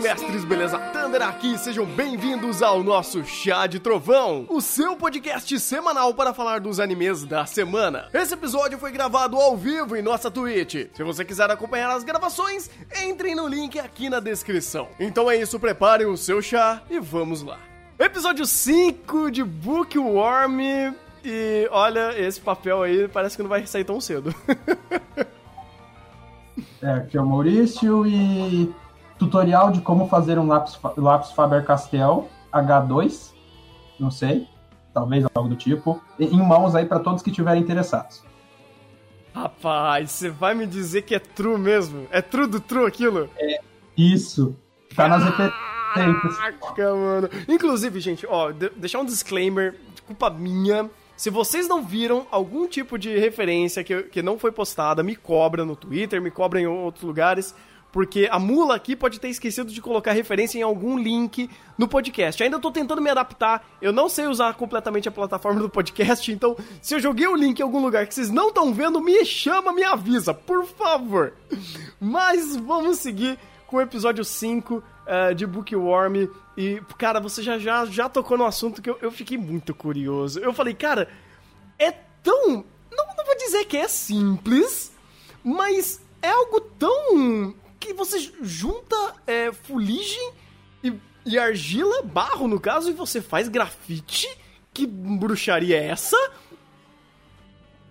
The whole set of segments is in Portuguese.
Mestres, beleza? Thunder aqui, sejam bem-vindos ao nosso Chá de Trovão, o seu podcast semanal para falar dos animes da semana. Esse episódio foi gravado ao vivo em nossa Twitch. Se você quiser acompanhar as gravações, entrem no link aqui na descrição. Então é isso, preparem o seu chá e vamos lá. Episódio 5 de Bookworm. E olha, esse papel aí parece que não vai sair tão cedo. é, aqui é o Maurício e tutorial de como fazer um lápis, lápis Faber-Castell H2, não sei, talvez algo do tipo, em mãos aí para todos que estiverem interessados. Rapaz, você vai me dizer que é true mesmo? É true do true aquilo? É, isso. Tá nas referências. Caraca, mano. Inclusive, gente, ó, deixar um disclaimer, culpa minha. Se vocês não viram algum tipo de referência que, que não foi postada, me cobra no Twitter, me cobra em outros lugares, porque a mula aqui pode ter esquecido de colocar referência em algum link no podcast. Ainda tô tentando me adaptar, eu não sei usar completamente a plataforma do podcast, então se eu joguei o link em algum lugar que vocês não estão vendo, me chama, me avisa, por favor. Mas vamos seguir com o episódio 5 uh, eh, de Bookworm. E, cara, você já, já, já tocou no assunto que eu, eu fiquei muito curioso. Eu falei, cara, é tão. Não, não vou dizer que é simples, mas é algo tão. Que você junta é, fuligem e, e argila, barro no caso, e você faz grafite? Que bruxaria é essa?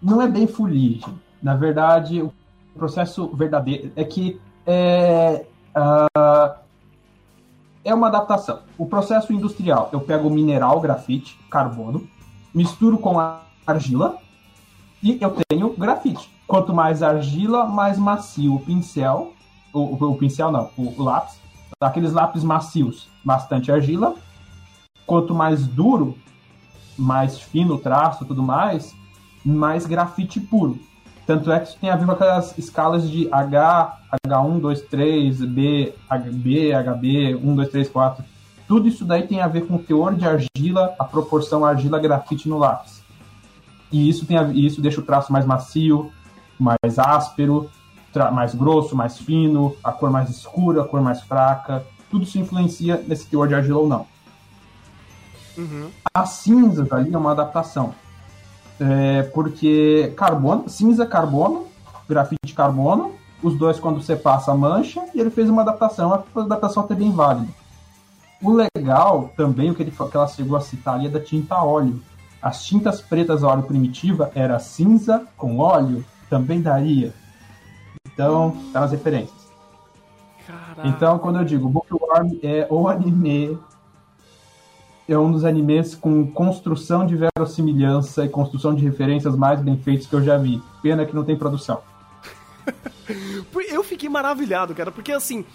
Não é bem fuligem. Na verdade, o processo verdadeiro é que é, uh, é uma adaptação. O processo industrial, eu pego mineral grafite, carbono, misturo com argila e eu tenho grafite. Quanto mais argila, mais macio o pincel, o, o, o pincel não, o, o lápis, aqueles lápis macios, bastante argila. Quanto mais duro, mais fino o traço tudo mais, mais grafite puro. Tanto é que isso tem a ver com aquelas escalas de H, H1, 2, 3, B, B, HB, 1, 2, 3, 4. Tudo isso daí tem a ver com o teor de argila, a proporção argila-grafite no lápis. E isso, tem a, isso deixa o traço mais macio, mais áspero, mais grosso, mais fino, a cor mais escura, a cor mais fraca. Tudo isso influencia nesse teor de argila ou não. Uhum. As cinzas ali é uma adaptação. É, porque carbono, cinza carbono, grafite carbono, os dois quando você passa mancha, e ele fez uma adaptação, a adaptação até bem válida. O legal também, o que, ele, que ela chegou a citar ali, é da tinta óleo. As tintas pretas a óleo primitiva era cinza com óleo, também daria. Então, tá nas referências. Caraca. Então, quando eu digo Bookworm é o anime é um dos animes com construção de verossimilhança e construção de referências mais bem feitos que eu já vi. Pena que não tem produção. eu fiquei maravilhado, cara, porque assim.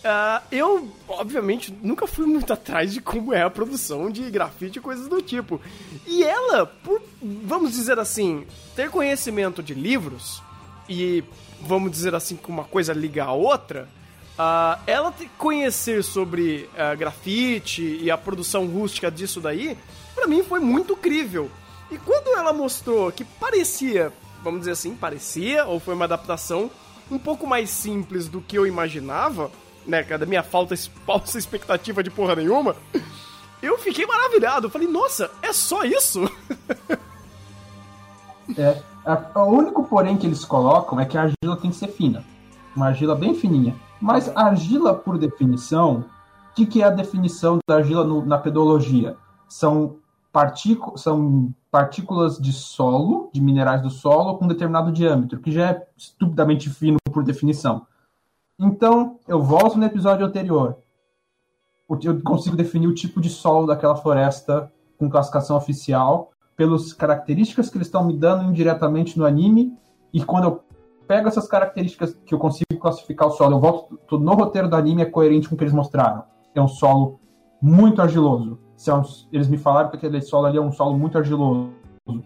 Uh, eu, obviamente, nunca fui muito atrás de como é a produção de grafite e coisas do tipo. E ela, por, vamos dizer assim, ter conhecimento de livros e, vamos dizer assim, que uma coisa liga a outra, Uh, ela conhecer sobre uh, grafite e a produção rústica disso daí, para mim foi muito crível. E quando ela mostrou que parecia, vamos dizer assim, parecia, ou foi uma adaptação um pouco mais simples do que eu imaginava, né, da minha falta, falsa expectativa de porra nenhuma, eu fiquei maravilhado. falei, nossa, é só isso? é, o único porém que eles colocam é que a argila tem que ser fina. Uma argila bem fininha. Mas argila, por definição, o que, que, é a definição da argila no, na pedologia? São, são partículas de solo, de minerais do solo, com determinado diâmetro, que já é estupidamente fino por definição. Então, eu volto no episódio anterior. Eu consigo definir o tipo de solo daquela floresta com classificação oficial, pelas características que eles estão me dando indiretamente no anime, e quando eu pego essas características que eu consigo classificar o solo, eu volto no roteiro do anime, é coerente com o que eles mostraram. É um solo muito argiloso. É eles me falaram que aquele solo ali é um solo muito argiloso,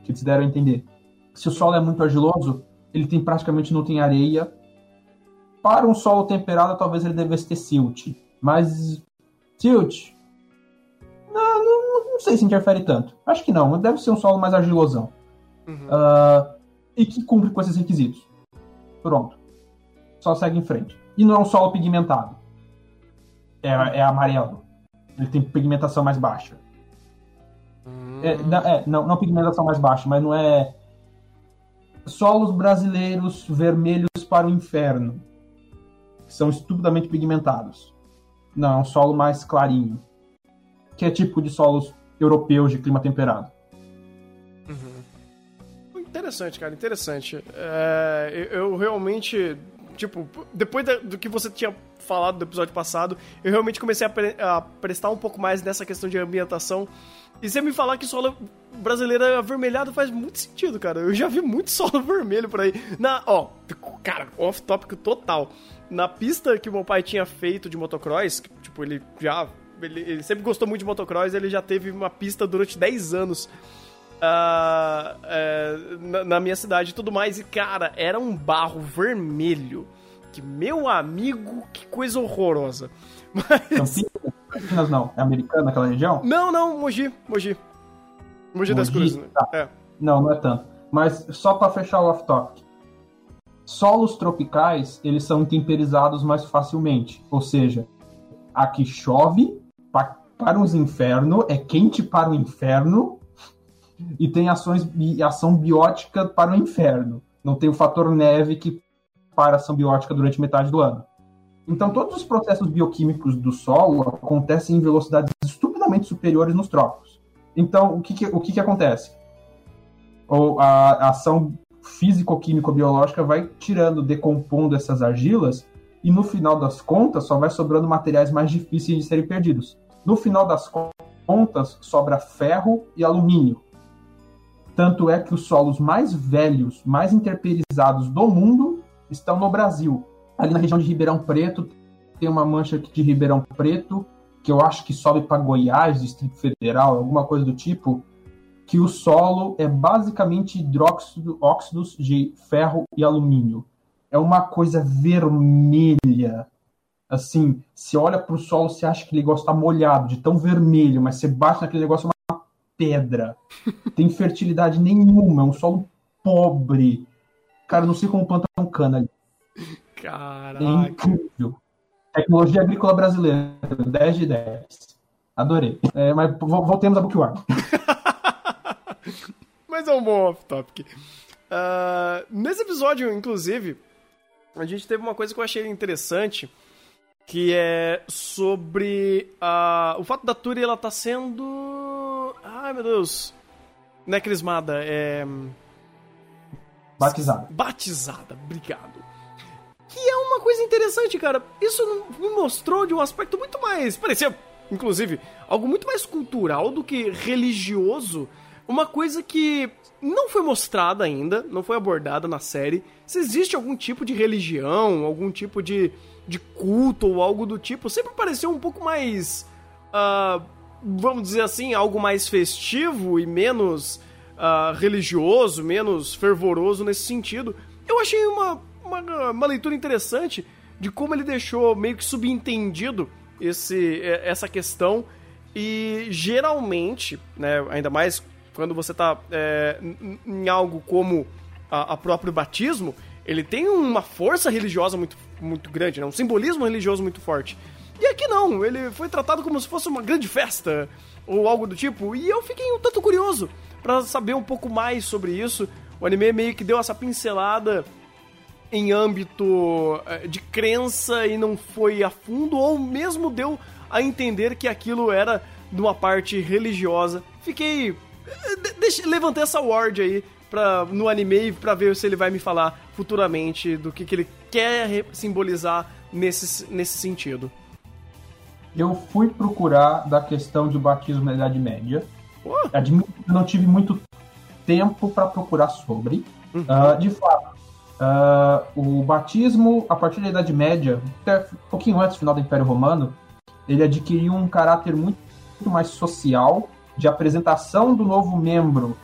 que eles deram a entender. Se o solo é muito argiloso, ele tem praticamente não tem areia. Para um solo temperado, talvez ele devesse ter silt. Mas silt, não, não, sei se interfere tanto. Acho que não. Deve ser um solo mais argilosão. Uhum. Uh, e que cumpre com esses requisitos. Pronto. Só segue em frente. E não é um solo pigmentado. é, é amarelo. Ele tem pigmentação mais baixa. Hum. É, não, é, não, não pigmentação mais baixa, mas não é. Solos brasileiros vermelhos para o inferno. São estupidamente pigmentados. Não, é um solo mais clarinho. Que é tipo de solos europeus de clima temperado. Interessante, cara, interessante. É, eu, realmente tipo, depois do que você tinha falado do episódio passado, eu realmente comecei a, pre a, prestar um pouco mais nessa questão de ambientação. E você me falar que solo brasileira avermelhado faz muito sentido, cara. Eu já vi muito solo vermelho por aí. Na, ó, cara, off topic total. Na pista que meu pai tinha feito de motocross, que, tipo, ele já ele, ele sempre gostou muito de motocross, ele já teve uma pista durante 10 anos. Uh, uh, na, na, minha cidade e tudo mais. E, cara, era um barro vermelho. Que, meu amigo, que coisa horrorosa. Mas... Campinas não, é americana aquela região? Não, não, Mogi, Mogi. Mogi, Mogi das Cruzes. Né? Tá. É. Não, não é tanto. Mas só para fechar o off-topic. Solos tropicais, eles são temperizados mais facilmente. Ou seja, aqui chove para, os infernos, é quente para o inferno, e tem ações e ação biótica para o inferno. Não tem o fator neve que para ação biótica durante metade do ano. Então, todos os processos bioquímicos do solo acontecem em velocidades estupidamente superiores nos trópicos. Então, o que, que o que, que acontece? Ou a, a ação físico-químico-biológica vai tirando, decompondo essas argilas, e no final das contas só vai sobrando materiais mais difíceis de serem perdidos. No final das contas, sobra ferro e alumínio, tanto é que os solos mais velhos, mais interperizados do mundo estão no Brasil. Ali na região de Ribeirão Preto, tem uma mancha de Ribeirão Preto, que eu acho que sobe para Goiás, Distrito Federal, alguma coisa do tipo, que o solo é basicamente hidróxido, óxidos de ferro e alumínio. É uma coisa vermelha. Assim, se olha para o solo, você acha que ele gosta molhado, de tão vermelho, mas você bate naquele negócio, pedra. Tem fertilidade nenhuma, é um solo pobre. Cara, não sei como planta um cana ali. Caraca. É incrível. Tecnologia agrícola brasileira, 10 de 10. Adorei. É, mas voltemos a Bookworm. mas é um bom off-topic. Uh, nesse episódio, inclusive, a gente teve uma coisa que eu achei interessante, que é sobre uh, o fato da Turi ela tá sendo. Ai meu Deus. Não é crismada, é. Batizada. Batizada, obrigado. Que é uma coisa interessante, cara. Isso me mostrou de um aspecto muito mais. Parecia, inclusive, algo muito mais cultural do que religioso. Uma coisa que não foi mostrada ainda, não foi abordada na série. Se existe algum tipo de religião, algum tipo de de culto ou algo do tipo, sempre pareceu um pouco mais. Uh, vamos dizer assim, algo mais festivo e menos uh, religioso, menos fervoroso nesse sentido. Eu achei uma, uma, uma, leitura interessante de como ele deixou meio que subentendido esse, essa questão. E geralmente, né, ainda mais quando você está é, em algo como a, a próprio batismo, ele tem uma força religiosa muito, muito grande, né? um simbolismo religioso muito forte. E aqui não, ele foi tratado como se fosse uma grande festa ou algo do tipo, e eu fiquei um tanto curioso para saber um pouco mais sobre isso. O anime meio que deu essa pincelada em âmbito eh, de crença e não foi a fundo, ou mesmo deu a entender que aquilo era de uma parte religiosa. Fiquei. Eh, deixa, levantei essa ward aí pra, no anime para ver se ele vai me falar futuramente do que, que ele quer simbolizar nesse, nesse sentido. Eu fui procurar da questão de batismo na Idade Média. Oh. Admito que não tive muito tempo para procurar sobre. Uhum. Uh, de fato, uh, o batismo, a partir da Idade Média, até um pouquinho antes do final do Império Romano, ele adquiriu um caráter muito, muito mais social, de apresentação do novo membro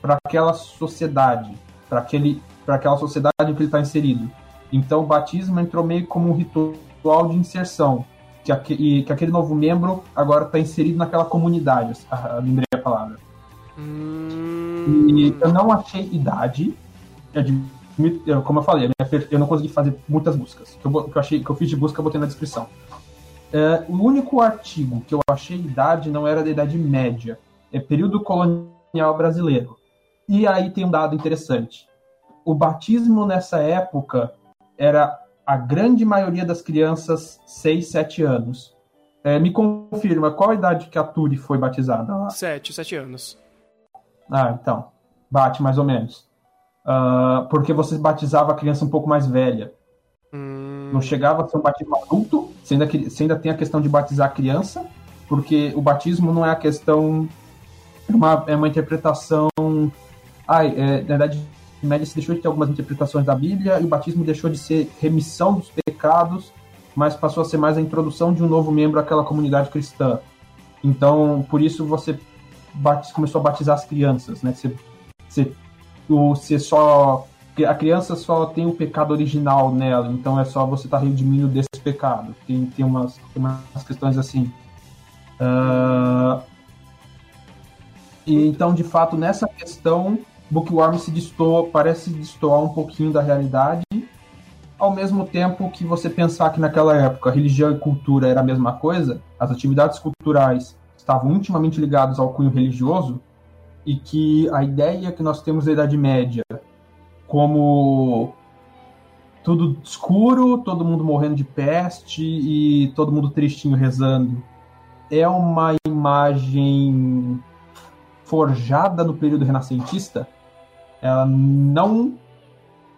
para aquela sociedade, para aquele para aquela sociedade em que ele está inserido. Então o batismo entrou meio como um ritual de inserção, que, aquele, que aquele novo membro agora está inserido naquela comunidade, lembrei a palavra. Hum... E eu não achei idade, como eu falei, eu não consegui fazer muitas buscas. Que eu, que eu, achei, que eu fiz de busca, eu botei na descrição. É, o único artigo que eu achei idade não era da Idade Média, é período colonial brasileiro. E aí tem um dado interessante. O batismo nessa época era a grande maioria das crianças 6, 7 anos. É, me confirma, qual a idade que a Turi foi batizada lá? 7, 7 anos. Ah, então. Bate mais ou menos. Uh, porque você batizava a criança um pouco mais velha. Hum... Não chegava a ser um batismo adulto, você ainda, você ainda tem a questão de batizar a criança, porque o batismo não é a questão. É uma, é uma interpretação. Ai, é, na verdade, média se deixou de ter algumas interpretações da Bíblia e o batismo deixou de ser remissão dos pecados, mas passou a ser mais a introdução de um novo membro àquela comunidade cristã. Então, por isso você começou a batizar as crianças, né? Você, você, você só a criança só tem o pecado original nela, então é só você estar tá redimindo desse pecado. Tem, tem, umas, tem umas questões assim. Uh, e então, de fato, nessa questão, Bookworm se destoa, parece destoar um pouquinho da realidade, ao mesmo tempo que você pensar que naquela época religião e cultura era a mesma coisa, as atividades culturais estavam intimamente ligadas ao cunho religioso, e que a ideia que nós temos da Idade Média como tudo escuro, todo mundo morrendo de peste e todo mundo tristinho rezando. É uma imagem forjada no período renascentista. Ela não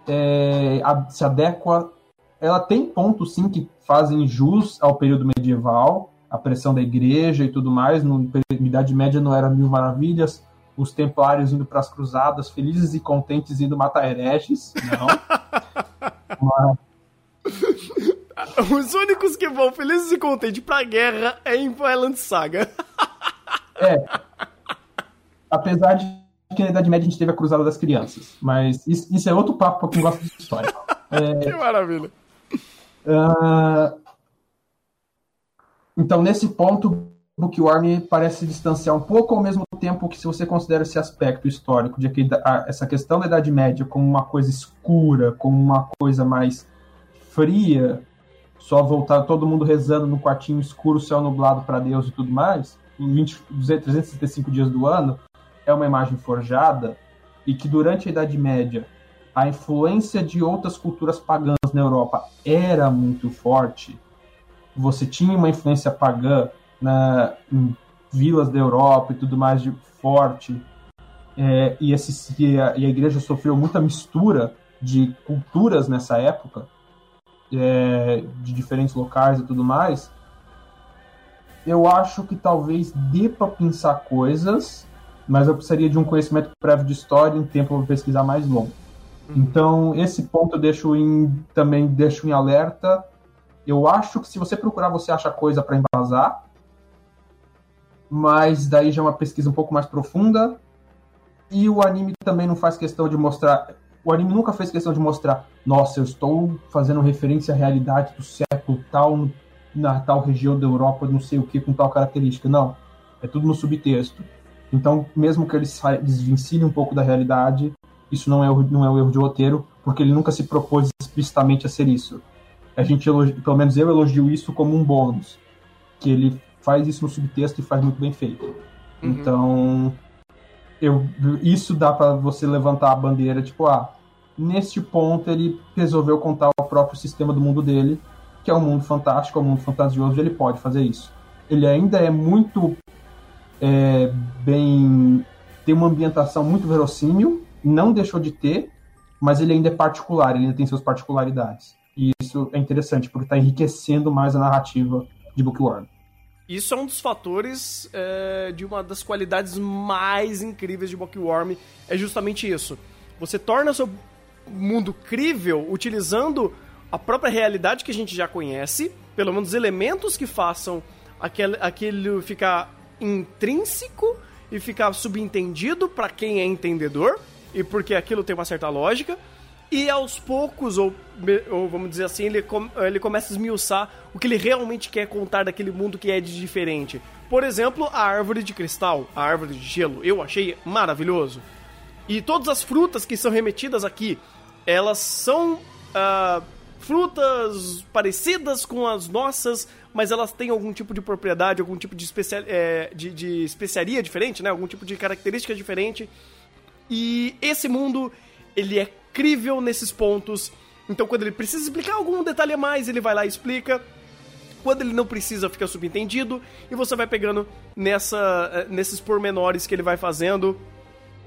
é, se adequa. Ela tem pontos sim que fazem jus ao período medieval, a pressão da igreja e tudo mais. No Idade Média não era mil maravilhas, os templários indo para as cruzadas, felizes e contentes indo matar hereges. Não. Mas... Os únicos que vão felizes e contentes pra guerra é em Violent Saga. É. Apesar de que na Idade Média a gente teve a Cruzada das Crianças. Mas isso, isso é outro papo pra quem gosta de história. É... Que maravilha. Uh... Então, nesse ponto, Bookworm parece se distanciar um pouco, ao mesmo tempo que, se você considera esse aspecto histórico de que essa questão da Idade Média como uma coisa escura, como uma coisa mais fria, só voltar todo mundo rezando no quartinho escuro, céu nublado para Deus e tudo mais, em 20, 365 dias do ano, é uma imagem forjada, e que durante a Idade Média a influência de outras culturas pagãs na Europa era muito forte, você tinha uma influência pagã na, em vilas da Europa e tudo mais de forte, é, e, esse, e, a, e, a, igreja sofreu muita mistura de culturas nessa época, é, de diferentes locais e tudo mais, eu acho que talvez dê para pensar coisas, mas eu precisaria de um conhecimento prévio de história e um tempo para pesquisar mais longo. Uhum. Então, esse ponto eu deixo em, também deixo em alerta. Eu acho que se você procurar, você acha coisa para embasar mas daí já é uma pesquisa um pouco mais profunda. E o anime também não faz questão de mostrar. O anime nunca fez questão de mostrar, nossa, eu estou fazendo referência à realidade do século tal, na tal região da Europa, não sei o que, com tal característica. Não. É tudo no subtexto. Então, mesmo que eles desvencilhem um pouco da realidade, isso não é, não é um erro de roteiro, porque ele nunca se propôs explicitamente a ser isso. A gente, pelo menos eu elogio isso como um bônus. Que ele faz isso no subtexto e faz muito bem feito. Uhum. Então, eu, isso dá para você levantar a bandeira, tipo, ah, neste ponto ele resolveu contar o próprio sistema do mundo dele, que é um mundo fantástico, é um mundo fantasioso, e ele pode fazer isso. Ele ainda é muito é, bem. tem uma ambientação muito verossímil, não deixou de ter, mas ele ainda é particular, ele ainda tem suas particularidades. E isso é interessante, porque está enriquecendo mais a narrativa de Bookworm. Isso é um dos fatores é, de uma das qualidades mais incríveis de Bookworm, é justamente isso. Você torna seu mundo crível utilizando a própria realidade que a gente já conhece, pelo menos elementos que façam aquele, aquele ficar intrínseco e ficar subentendido para quem é entendedor, e porque aquilo tem uma certa lógica, e aos poucos, ou, ou vamos dizer assim, ele, com, ele começa a esmiuçar o que ele realmente quer contar daquele mundo que é de diferente. Por exemplo, a árvore de cristal, a árvore de gelo, eu achei maravilhoso. E todas as frutas que são remetidas aqui, elas são uh, frutas parecidas com as nossas, mas elas têm algum tipo de propriedade, algum tipo de, especial, é, de, de especiaria diferente, né? Algum tipo de característica diferente. E esse mundo, ele é crível nesses pontos. Então, quando ele precisa explicar algum detalhe a mais, ele vai lá e explica. Quando ele não precisa, fica subentendido. E você vai pegando nessa, eh, nesses pormenores que ele vai fazendo.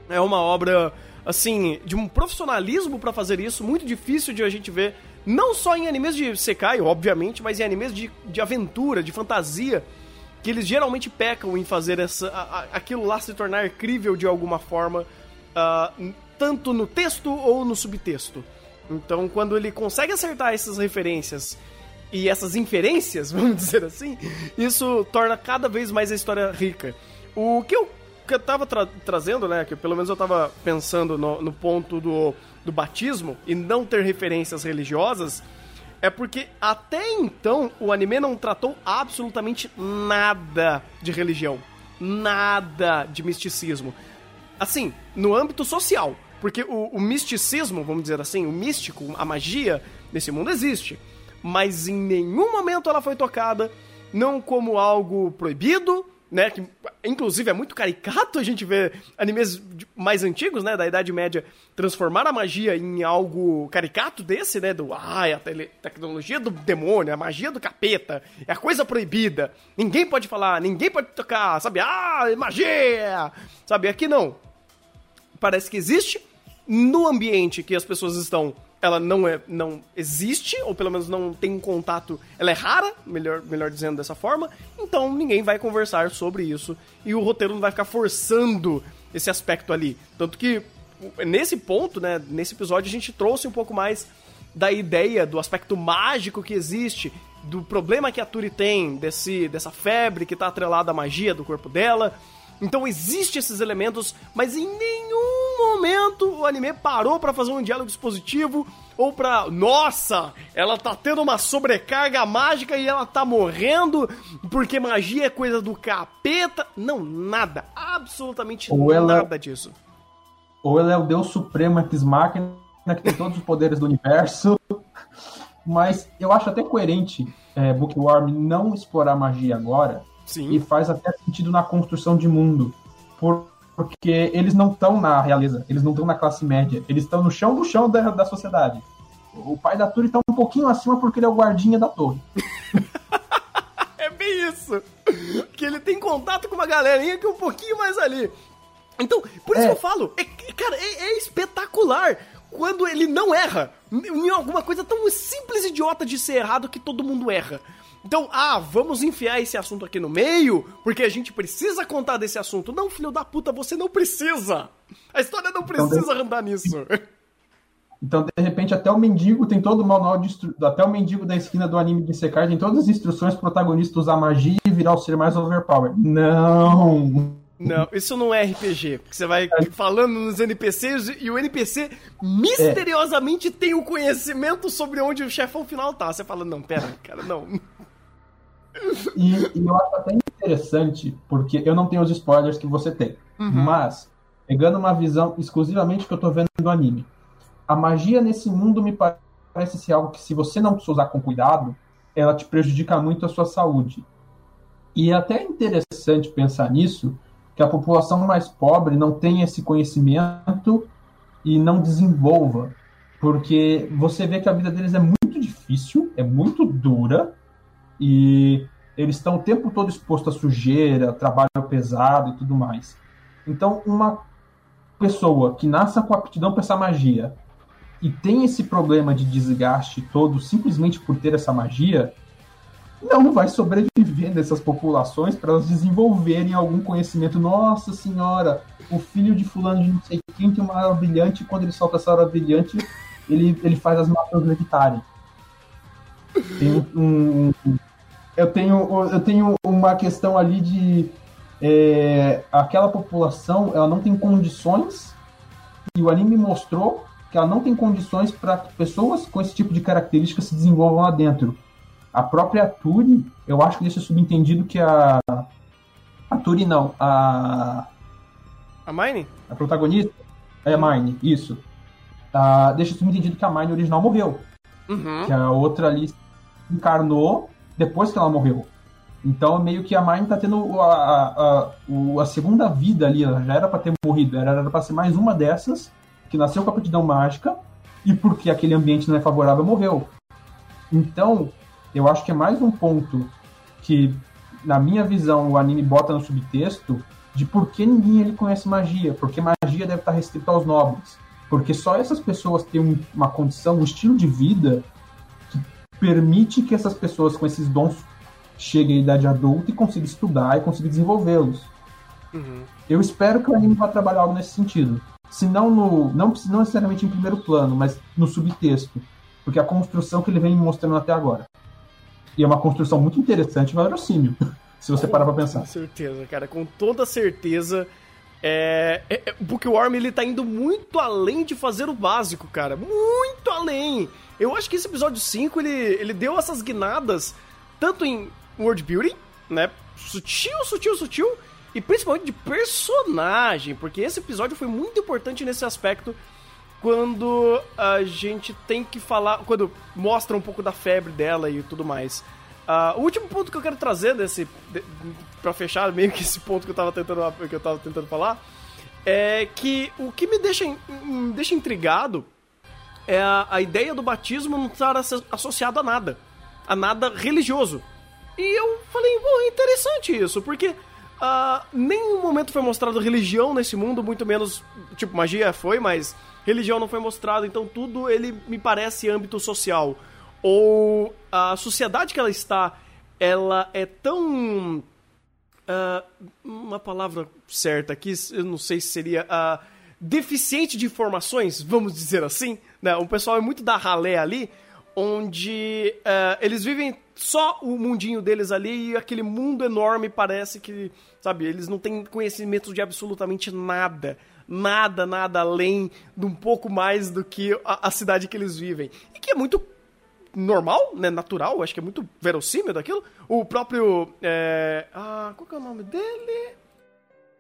É uma obra, assim, de um profissionalismo para fazer isso, muito difícil de a gente ver. Não só em animes de Sekai, obviamente, mas em animes de, de aventura, de fantasia. Que eles geralmente pecam em fazer essa, a, a, aquilo lá se tornar crível de alguma forma. Uh, tanto no texto ou no subtexto. Então, quando ele consegue acertar essas referências e essas inferências, vamos dizer assim, isso torna cada vez mais a história rica. O que eu, que eu tava tra trazendo, né, que pelo menos eu tava pensando no, no ponto do, do batismo e não ter referências religiosas, é porque até então o anime não tratou absolutamente nada de religião, nada de misticismo. Assim, no âmbito social. Porque o, o, misticismo, vamos dizer assim, o místico, a magia nesse mundo existe. Mas em nenhum momento ela foi tocada, não como algo proibido, né? Que inclusive é muito caricato a gente ver animes mais antigos, né? Da Idade Média, transformar a magia em algo caricato desse, né? Do ah, é a tecnologia do demônio, a magia do capeta, é a coisa proibida. Ninguém pode falar, ninguém pode tocar, sabe? Ah, magia! Sabe? Aqui não. Parece que existe, no ambiente que as pessoas estão, ela não é não existe, ou pelo menos não tem um contato, ela é rara, melhor, melhor dizendo dessa forma, então ninguém vai conversar sobre isso e o roteiro não vai ficar forçando esse aspecto ali. Tanto que nesse ponto, né, nesse episódio a gente trouxe um pouco mais da ideia do aspecto mágico que existe, do problema que a Turi tem, desse, dessa febre que está atrelada à magia do corpo dela. Então existem esses elementos, mas em nenhum momento o anime parou para fazer um diálogo expositivo ou pra. Nossa, ela tá tendo uma sobrecarga mágica e ela tá morrendo porque magia é coisa do capeta. Não, nada. Absolutamente ou nada disso. Ou ela é o Deus Supremo Ex Machina que tem todos os poderes do universo. Mas eu acho até coerente é, Bookworm não explorar magia agora. Sim. E faz até sentido na construção de mundo. Por, porque eles não estão na realeza, eles não estão na classe média, eles estão no chão do chão da, da sociedade. O pai da Turi está um pouquinho acima porque ele é o guardinha da torre. é bem isso. Que ele tem contato com uma galerinha que é um pouquinho mais ali. Então, por isso é. que eu falo, é, cara, é, é espetacular quando ele não erra em alguma coisa tão simples e idiota de ser errado que todo mundo erra. Então, ah, vamos enfiar esse assunto aqui no meio, porque a gente precisa contar desse assunto. Não, filho da puta, você não precisa. A história não então, precisa então, andar nisso. Então, de repente, até o mendigo tem todo o manual de instru... Até o mendigo da esquina do anime de Sekai tem todas as instruções pro protagonista usar magia e virar o ser mais overpower. Não! Não, isso não é RPG. Porque você vai é. falando nos NPCs e o NPC misteriosamente é. tem o conhecimento sobre onde o chefão final tá. Você fala, não, pera, cara, não. E, e, eu acho até interessante, porque eu não tenho os spoilers que você tem. Uhum. Mas, pegando uma visão exclusivamente que eu tô vendo do anime, a magia nesse mundo me parece ser algo que, se você não usar com cuidado, ela te prejudica muito a sua saúde. E é até interessante pensar nisso, que a população mais pobre não tem esse conhecimento e não desenvolva. Porque você vê que a vida deles é muito difícil, é muito dura, e eles estão o tempo todo expostos à sujeira, trabalho pesado e tudo mais. Então, uma pessoa que nasce com aptidão para essa magia e tem esse problema de desgaste todo simplesmente por ter essa magia, não vai sobreviver nessas populações para elas desenvolverem algum conhecimento. Nossa senhora, o filho de fulano de não sei quem tem uma hora brilhante quando ele solta essa hora brilhante, ele, ele faz as matas levitarem. Tem um, um, eu tenho, eu tenho uma questão ali de é, aquela população ela não tem condições e o anime mostrou que ela não tem condições para que pessoas com esse tipo de características se desenvolvam lá dentro. A própria Turi, eu acho que deixa subentendido que a a Turi não, a a Mine? A protagonista é a Mine, isso. Ah, deixa subentendido que a Mine original morreu. Uhum. Que a outra ali encarnou depois que ela morreu. Então, meio que a Mine tá tendo a, a, a, a segunda vida ali, ela já era para ter morrido, era para ser mais uma dessas, que nasceu com a aptidão mágica, e porque aquele ambiente não é favorável, morreu. Então, eu acho que é mais um ponto que, na minha visão, o anime bota no subtexto de por que ninguém ele conhece magia, porque magia deve estar restrita aos nobres. Porque só essas pessoas têm uma condição, um estilo de vida permite que essas pessoas com esses dons cheguem à idade adulta e consigam estudar e consigam desenvolvê-los. Uhum. Eu espero que o anime vá trabalhar algo nesse sentido. Se não, no, não, não necessariamente em primeiro plano, mas no subtexto. Porque é a construção que ele vem mostrando até agora. E é uma construção muito interessante e verossímil, se você parar pra pensar. Com certeza, cara. Com toda certeza. É, é, é, Bookworm ele tá indo muito além de fazer o básico, cara. Muito além. Eu acho que esse episódio 5 ele, ele deu essas guinadas tanto em world building, né? Sutil, sutil, sutil. E principalmente de personagem, porque esse episódio foi muito importante nesse aspecto quando a gente tem que falar. Quando mostra um pouco da febre dela e tudo mais. Uh, o último ponto que eu quero trazer desse. De, pra fechar meio que esse ponto que eu tava tentando, que eu tava tentando falar. É que o que me deixa, me deixa intrigado é a, a ideia do batismo não estar associado a nada. A nada religioso. E eu falei, pô, interessante isso, porque uh, nenhum momento foi mostrado religião nesse mundo, muito menos, tipo, magia foi, mas religião não foi mostrado, então tudo ele me parece âmbito social. Ou a sociedade que ela está, ela é tão. Uh, uma palavra certa aqui, eu não sei se seria. Uh, deficiente de informações, vamos dizer assim. Né? O pessoal é muito da ralé ali, onde uh, eles vivem só o mundinho deles ali e aquele mundo enorme parece que, sabe, eles não têm conhecimento de absolutamente nada. Nada, nada além de um pouco mais do que a, a cidade que eles vivem. E que é muito normal, né, natural, acho que é muito verossímil daquilo. O próprio. É, ah, qual que é o nome dele?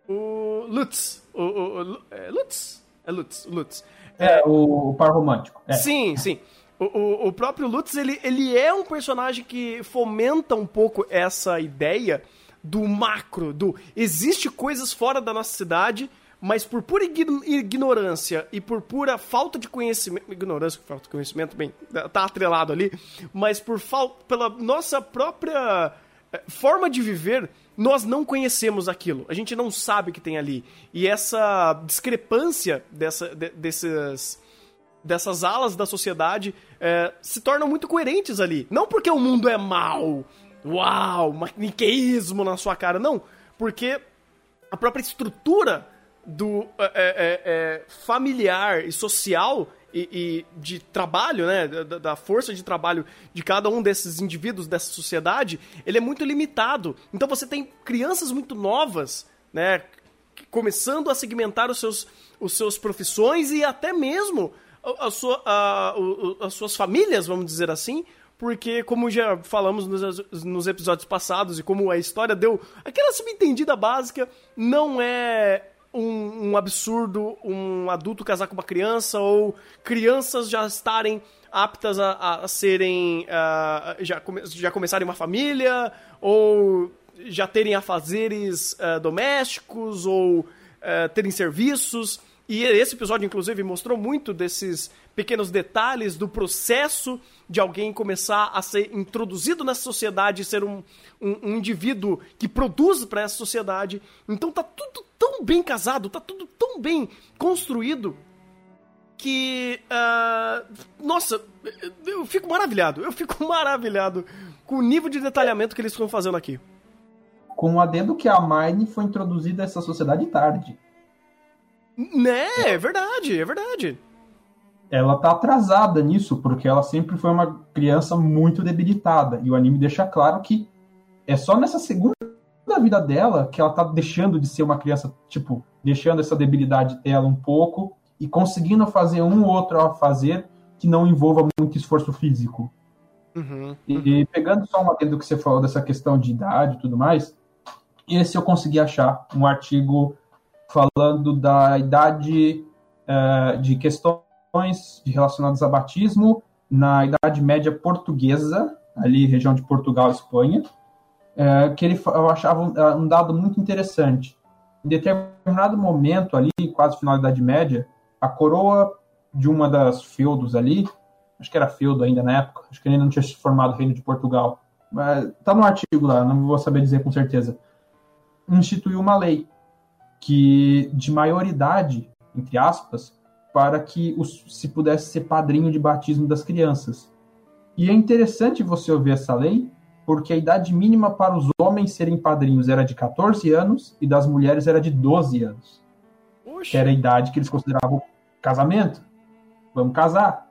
O Lutz. O, o, o é Lutz? É Lutz, Lutz. É, é o par romântico. É. Sim, sim. O, o, o, próprio Lutz, ele, ele é um personagem que fomenta um pouco essa ideia do macro, do existe coisas fora da nossa cidade, mas por pura ignorância e por pura falta de conhecimento, ignorância, falta de conhecimento, bem, tá atrelado ali, mas por falta, pela nossa própria eh, forma de viver, nós não conhecemos aquilo, a gente não sabe o que tem ali. E essa discrepância dessa, de, desses dessas alas da sociedade é, se tornam muito coerentes ali. Não porque o mundo é mal, uau, maniqueísmo na sua cara, não. Porque a própria estrutura do é, é, é, é familiar e social e, e, de trabalho, né, da, da, força de trabalho de cada um desses indivíduos dessa sociedade, ele é muito limitado. Então você tem crianças muito novas, né, começando a segmentar os seus, os seus profissões e até mesmo a sua, a, a, as suas famílias, vamos dizer assim, porque, como já falamos nos, nos, episódios passados e como a história deu aquela subentendida básica, não é um, um, absurdo um adulto casar com uma criança ou crianças já estarem aptas a, a serem. já, come, já começarem uma família ou já terem afazeres uh, domésticos ou uh, terem serviços. E esse episódio, inclusive, mostrou muito desses pequenos detalhes do processo de alguém começar a ser introduzido nessa sociedade, ser um, um, um indivíduo que produz para essa sociedade. Então tá tudo tão bem casado, tá tudo tão bem construído que. Uh, nossa, eu fico maravilhado. Eu fico maravilhado com o nível de detalhamento que eles estão fazendo aqui. Com o adendo que a Mine foi introduzida a essa sociedade tarde. Né, é verdade, é verdade. Ela tá atrasada nisso, porque ela sempre foi uma criança muito debilitada. E o anime deixa claro que é só nessa segunda vida dela que ela tá deixando de ser uma criança, tipo, deixando essa debilidade dela um pouco e conseguindo fazer um ou outro a fazer que não envolva muito esforço físico. Uhum, uhum. E, pegando só uma do que você falou dessa questão de idade e tudo mais, esse eu consegui achar um artigo falando da idade uh, de questões relacionadas a batismo na Idade Média Portuguesa, ali região de Portugal, Espanha, é, que ele eu achava um, um, dado muito interessante. Em determinado momento ali, quase final da Idade Média, a coroa de uma das feudos ali, acho que era feudo ainda na época, acho que ainda não tinha se formado o reino de Portugal, mas tá no artigo lá, não vou saber dizer com certeza, instituiu uma lei que de maioridade, entre aspas, para que os, se pudesse ser padrinho de batismo das crianças. E é interessante você ouvir essa lei, porque a idade mínima para os homens serem padrinhos era de 14 anos e das mulheres era de 12 anos. Oxe. Que era a idade que eles consideravam casamento. Vamos casar.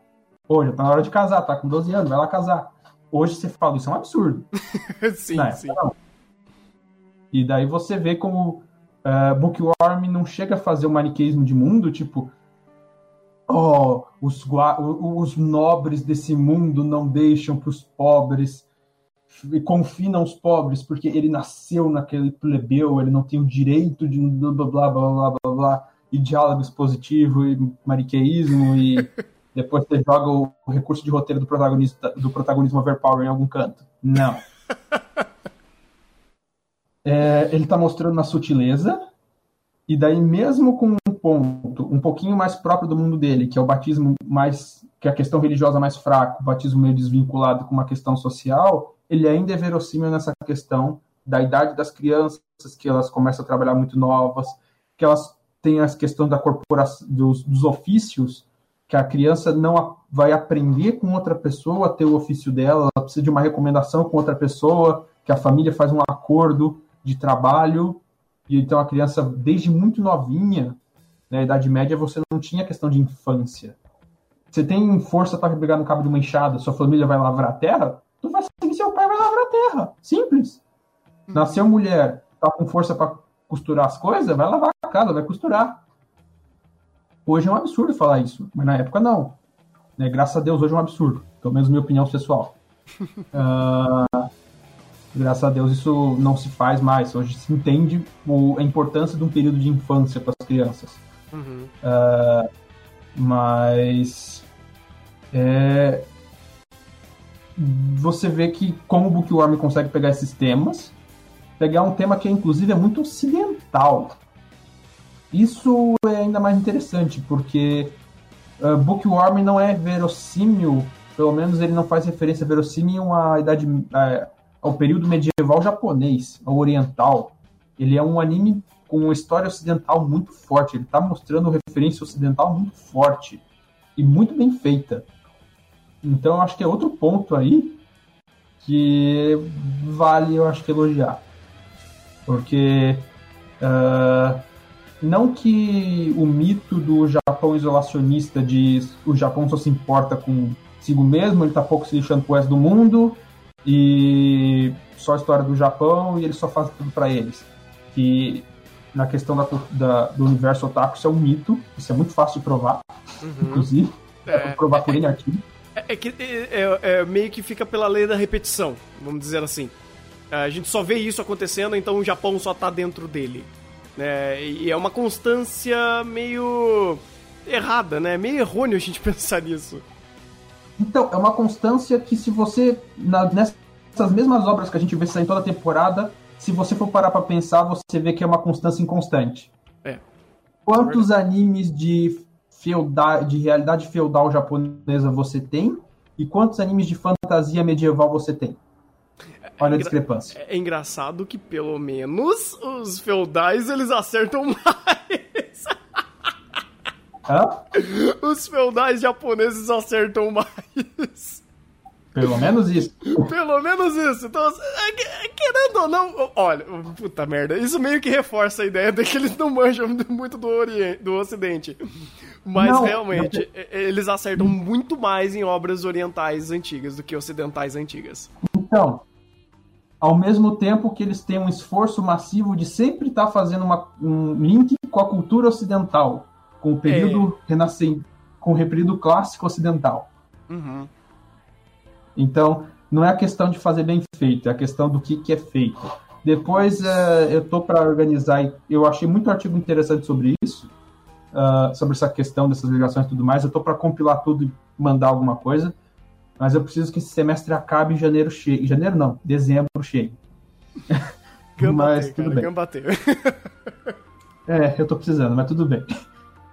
Hoje tá na hora de casar, tá com 12 anos, vai lá casar. Hoje você fala, isso é um absurdo. sim, época, sim. Não. E daí você vê como uh, Bookworm não chega a fazer o maniqueísmo de mundo, tipo, oh, os, os nobres desse mundo não deixam para os pobres e confinam os pobres porque ele nasceu naquele plebeu, ele não tem o direito de blá blá blá blá blá, blá e diálogo expositivo e mariqueísmo e depois você joga o, recurso de roteiro do protagonista do protagonismo overpower em algum canto. Não. É, ele está mostrando na sutileza e daí mesmo com ponto um pouquinho mais próprio do mundo dele, que é o batismo mais que é a questão religiosa mais fraca, o batismo meio desvinculado com uma questão social, ele ainda é verossímil nessa questão da idade das crianças, que elas começam a trabalhar muito novas, que elas têm a questão da corporação dos, dos ofícios, que a criança não vai aprender com outra pessoa a ter o ofício dela, ela precisa de uma recomendação com outra pessoa, que a família faz um acordo de trabalho e então a criança, desde muito novinha, na Idade Média, você não tinha questão de infância. Você tem força para pegar no cabo de uma enxada, sua família vai lavrar a terra, tu vai seguir seu pai vai lavrar a terra. Simples. Hum. Nasceu mulher, tá com força para costurar as coisas, vai lavar a casa, vai costurar. Hoje é um absurdo falar isso, mas na época não. Né? Graças a Deus, hoje é um absurdo. Pelo menos minha opinião pessoal. uh, graças a Deus isso não se faz mais. Hoje se entende o, a importância de um período de infância para as crianças. Uhum. Uh, mas é, você vê que como o Bookworm consegue pegar esses temas, pegar um tema que inclusive é muito ocidental. Isso é ainda mais interessante, porque uh, Bookworm não é verossímil, pelo menos ele não faz referência verossímil à idade, uh, ao período medieval japonês, ao oriental. Ele é um anime com uma história ocidental muito forte. Ele está mostrando referência ocidental muito forte e muito bem feita. Então, eu acho que é outro ponto aí que vale, eu acho que elogiar. Porque uh, não que o mito do Japão isolacionista de o Japão só se importa com consigo mesmo, ele tá pouco se lixando pro resto do mundo, e só a história do Japão e ele só faz tudo para eles. Que na questão da, da, do universo otaku isso é um mito, isso é muito fácil de provar, uhum. inclusive, é, provar por é, artigo. É, é que é, é, é, meio que fica pela lei da repetição, vamos dizer assim. A gente só vê isso acontecendo, então o Japão só tá dentro dele. Né? E é uma constância meio errada, né? Meio errôneo a gente pensar nisso. Então, é uma constância que se você, na, nessas mesmas obras que a gente vê sair toda a temporada, se você for parar pra pensar, você vê que é uma constância inconstante. É. Quantos é animes de, feudal, de realidade feudal japonesa você tem? E quantos animes de fantasia medieval você tem? Olha é a discrepância. É, é engraçado que pelo menos os feudais eles acertam mais. Hã? Os feudais japoneses acertam mais. Pelo menos isso. Pelo menos isso. Então, é, querendo ou não. Olha, puta merda. Isso meio que reforça a ideia de que eles não manjam muito do, Oriente, do Ocidente. Mas não, realmente, não. eles acertam muito mais em obras orientais antigas do que ocidentais antigas. Então, ao mesmo tempo que eles têm um esforço massivo de sempre estar tá fazendo uma, um link com a cultura ocidental com o período é. renascente, com o período clássico ocidental. Uhum. Então, não é a questão de fazer bem feito, é a questão do que, que é feito. Depois, é, eu tô para organizar, eu achei muito artigo interessante sobre isso, uh, sobre essa questão dessas ligações e tudo mais. Eu tô para compilar tudo e mandar alguma coisa. mas eu preciso que esse semestre acabe em janeiro cheio. Janeiro não, dezembro cheio. mas bater, tudo cara, bem. é, eu tô precisando, mas tudo bem.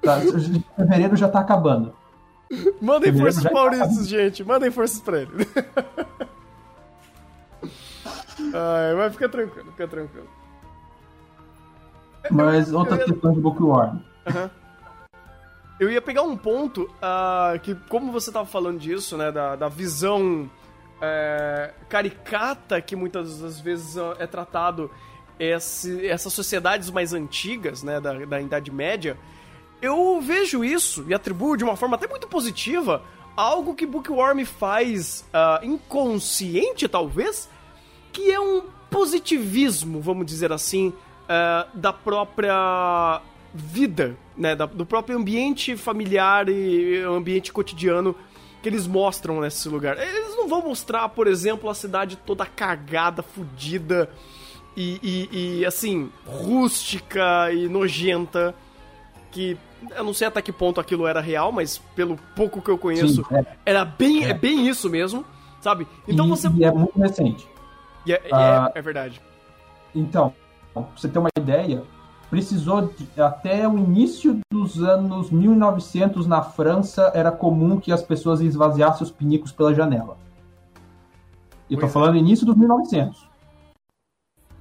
Tá, fevereiro já tá acabando. Mandem fevereiro forças pro Maurício, tá gente. Mandem forças pra ele. Ai, mas fica tranquilo, fica tranquilo. Mas outra questão de Bookworm. Uhum. Eu ia pegar um ponto uh, que, como você estava falando disso, né, da, da visão é, caricata que muitas das vezes ah, é tratado esse, essas sociedades mais antigas, né, da, da Idade Média, eu vejo isso e atribuo de uma forma até muito positiva algo que Bookworm faz uh, inconsciente, talvez, que é um positivismo, vamos dizer assim, uh, da própria vida, né, da, do próprio ambiente familiar e ambiente cotidiano que eles mostram nesse lugar. Eles não vão mostrar, por exemplo, a cidade toda cagada, fodida e, e, e, assim, rústica e nojenta. Que eu não sei até que ponto aquilo era real, mas pelo pouco que eu conheço, Sim, é. era bem, é. é. bem isso mesmo, sabe? Então e, você. E é muito recente. E é, é, é verdade. Então, pra você ter uma ideia, precisou de, até o início dos anos 1900 na França era comum que as pessoas esvaziassem os pinicos pela janela. Eu tô é. falando início dos 1900.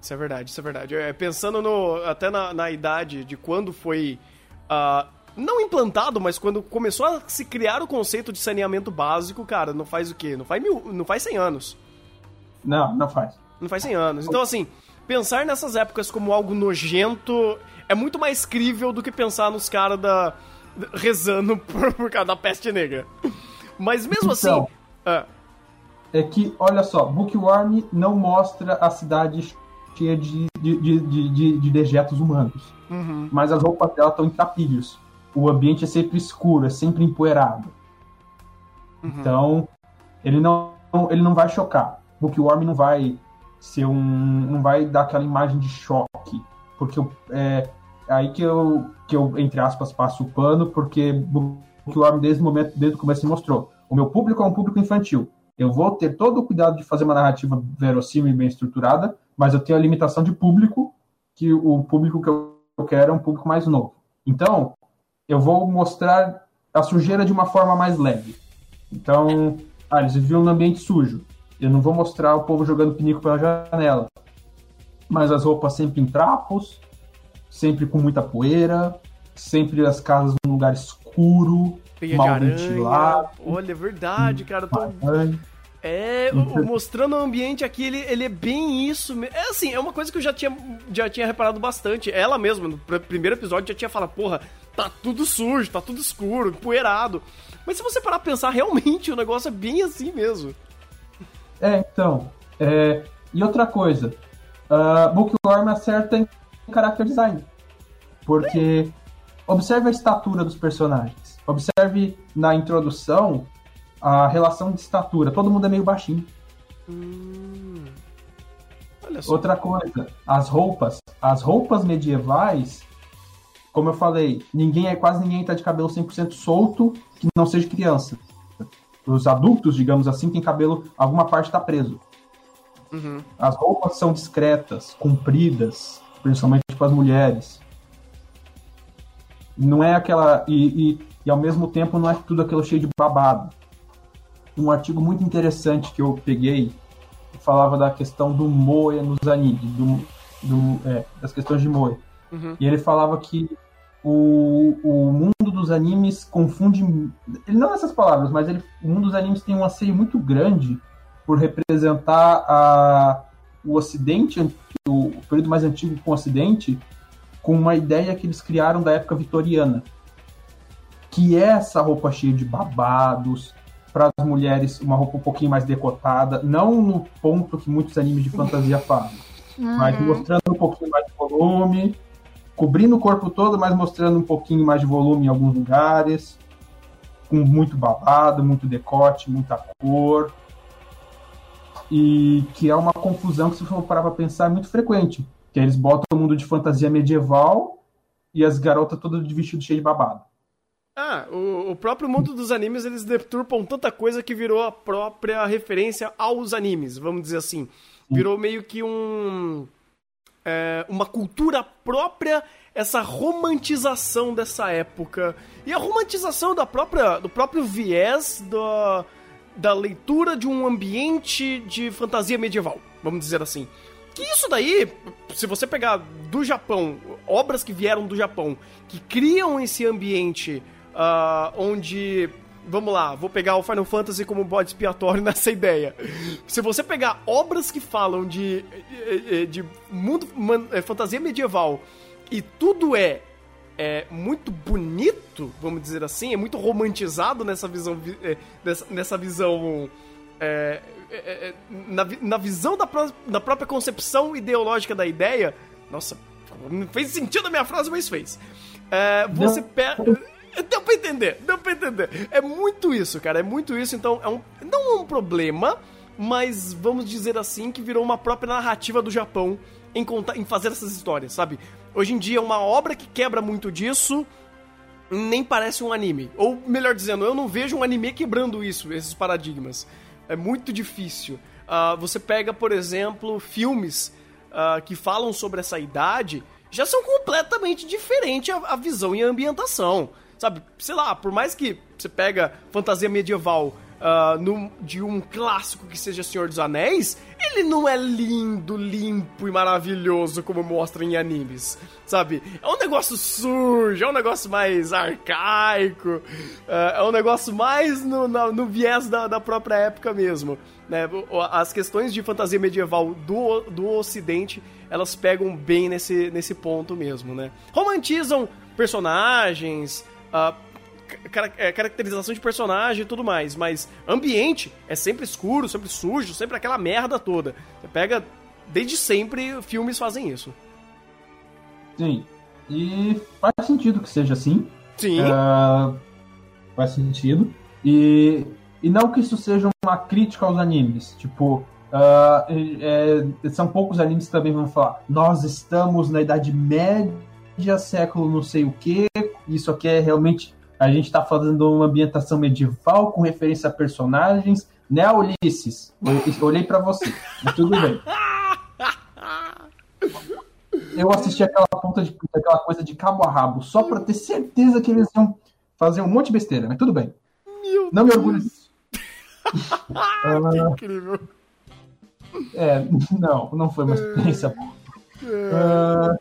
Isso é verdade, isso é verdade. É, pensando no, até na, na idade de quando foi. Uh, não implantado, mas quando começou a se criar o conceito de saneamento básico, cara, não faz o quê? Não faz mil, não faz 100 anos. Não, não faz. Não faz 100 anos. Então, assim, pensar nessas épocas como algo nojento é muito mais crível do que pensar nos caras da rezando por, por causa da peste negra. Mas mesmo assim, então, assim. É que, olha só, Bookworm não mostra a cidade cheia de, de, de, de, de dejetos humanos. Uhum. Mas as roupas dela estão em trapilhos. O ambiente é sempre escuro, é sempre empoeirado. Uhum. Então, ele não, ele não vai chocar. Bookworm não vai ser um. não vai dar aquela imagem de choque. Porque é, é aí que eu, que eu, entre aspas, passo o pano, porque Bookworm desde o momento, desde o começo mostrou. O meu público é um público infantil. Eu vou ter todo o cuidado de fazer uma narrativa verossímil e bem estruturada, mas eu tenho a limitação de público, que o público que eu quero é um público mais novo. Então, eu vou mostrar a sujeira de uma forma mais leve. Então, ah, eles viviam num ambiente sujo. Eu não vou mostrar o povo jogando pinico pela janela. Mas as roupas sempre em trapos, sempre com muita poeira, sempre as casas num lugar escuro, Peia mal ventilado. Olha, é verdade, cara. Tô... É, então- mostrando o ambiente aqui, ele, ele é bem isso. É assim, é uma coisa que eu já tinha, já tinha reparado bastante. Ela mesma, no primeiro episódio, já tinha falado, porra, tá tudo sujo, tá tudo escuro, empoeirado. Mas se você parar pra pensar, realmente o negócio é bem assim mesmo. É, então. É... E outra coisa, uh, Bookworm acerta em character design. Porque observe a estatura dos personagens. Observe na introdução a relação de estatura. Todo mundo é meio baixinho. Hum. Outra coisa, as roupas. As roupas medievais, como eu falei, ninguém é quase ninguém tá de cabelo 100% solto que não seja criança os adultos, digamos assim, tem cabelo, alguma parte está preso. Uhum. As roupas são discretas, compridas, principalmente para as mulheres. Não é aquela. E, e, e, ao mesmo tempo não é tudo aquilo cheio de babado. Um artigo muito interessante que eu peguei falava da questão do moe nos animes, do, do, é, das questões de moe. Uhum. E ele falava que o, o mundo dos animes confunde. Ele não essas palavras, mas ele, o mundo dos animes tem um anseio muito grande por representar a, o Ocidente, o, o período mais antigo com o Ocidente, com uma ideia que eles criaram da época vitoriana. Que é essa roupa cheia de babados, para as mulheres uma roupa um pouquinho mais decotada, não no ponto que muitos animes de fantasia fazem, uhum. mas mostrando um pouquinho mais de volume, cobrindo o corpo todo, mas mostrando um pouquinho mais de volume em alguns lugares, com muito babado, muito decote, muita cor. E que é uma confusão que, se for parar para pensar, é muito frequente. Que eles botam o mundo de fantasia medieval e as garotas todas de vestido cheio de babado. Ah, o, o, próprio mundo dos animes, eles deturpam tanta coisa que virou a própria referência aos animes, vamos dizer assim. Virou meio que um... É, uma cultura própria, essa romantização dessa época. E a romantização da própria, do próprio viés da, da leitura de um ambiente de fantasia medieval, vamos dizer assim. Que isso daí, se você pegar do Japão, obras que vieram do Japão, que criam esse ambiente uh, onde. Vamos lá, vou pegar o Final Fantasy como bode expiatório nessa ideia. Se você pegar obras que falam de, de, de mundo, é, fantasia medieval e tudo é, é muito bonito, vamos dizer assim, é muito romantizado nessa visão, nessa, nessa visão é, é, na, na visão da, da própria concepção ideológica da ideia. Nossa, não fez sentido a minha frase, mas fez. Você pega. Deu pra entender, deu pra entender. É muito isso, cara, é muito isso. Então, é um, não é um problema, mas vamos dizer assim que virou uma própria narrativa do Japão em, contar, em fazer essas histórias, sabe? Hoje em dia, uma obra que quebra muito disso nem parece um anime. Ou, melhor dizendo, eu não vejo um anime quebrando isso, esses paradigmas. É muito difícil. Uh, você pega, por exemplo, filmes uh, que falam sobre essa idade, já são completamente diferentes a, a visão e a ambientação. Sabe, sei lá, por mais que você pega fantasia medieval uh, no, de um clássico que seja Senhor dos Anéis, ele não é lindo, limpo e maravilhoso como mostra em animes, sabe? É um negócio sujo, é um negócio mais arcaico, uh, é um negócio mais no, no, viés da, da própria época mesmo. Né? As questões de fantasia medieval do, do ocidente, elas pegam bem nesse, nesse ponto mesmo, né? Romantizam personagens, uh, é, caracterização de personagem e tudo mais, mas ambiente é sempre escuro, sempre sujo, sempre aquela merda toda. Você pega, desde sempre, filmes fazem isso. Sim, e faz sentido que seja assim. Sim. Uh, faz sentido. E, e não que isso seja uma crítica aos animes. Tipo, uh, é, são poucos animes que também vão falar: nós estamos na Idade Média, século não sei o que, isso aqui é realmente a gente está fazendo uma ambientação medieval com referência a personagens, né, Ulisses? Eu olhei para você, mas tudo bem. Eu assisti aquela ponta de aquela coisa de cabo a rabo, só para ter certeza que eles iam fazer um monte de besteira, mas tudo bem. Meu não Deus. me orgulho disso. que incrível. É, não, não foi uma experiência boa. Uh,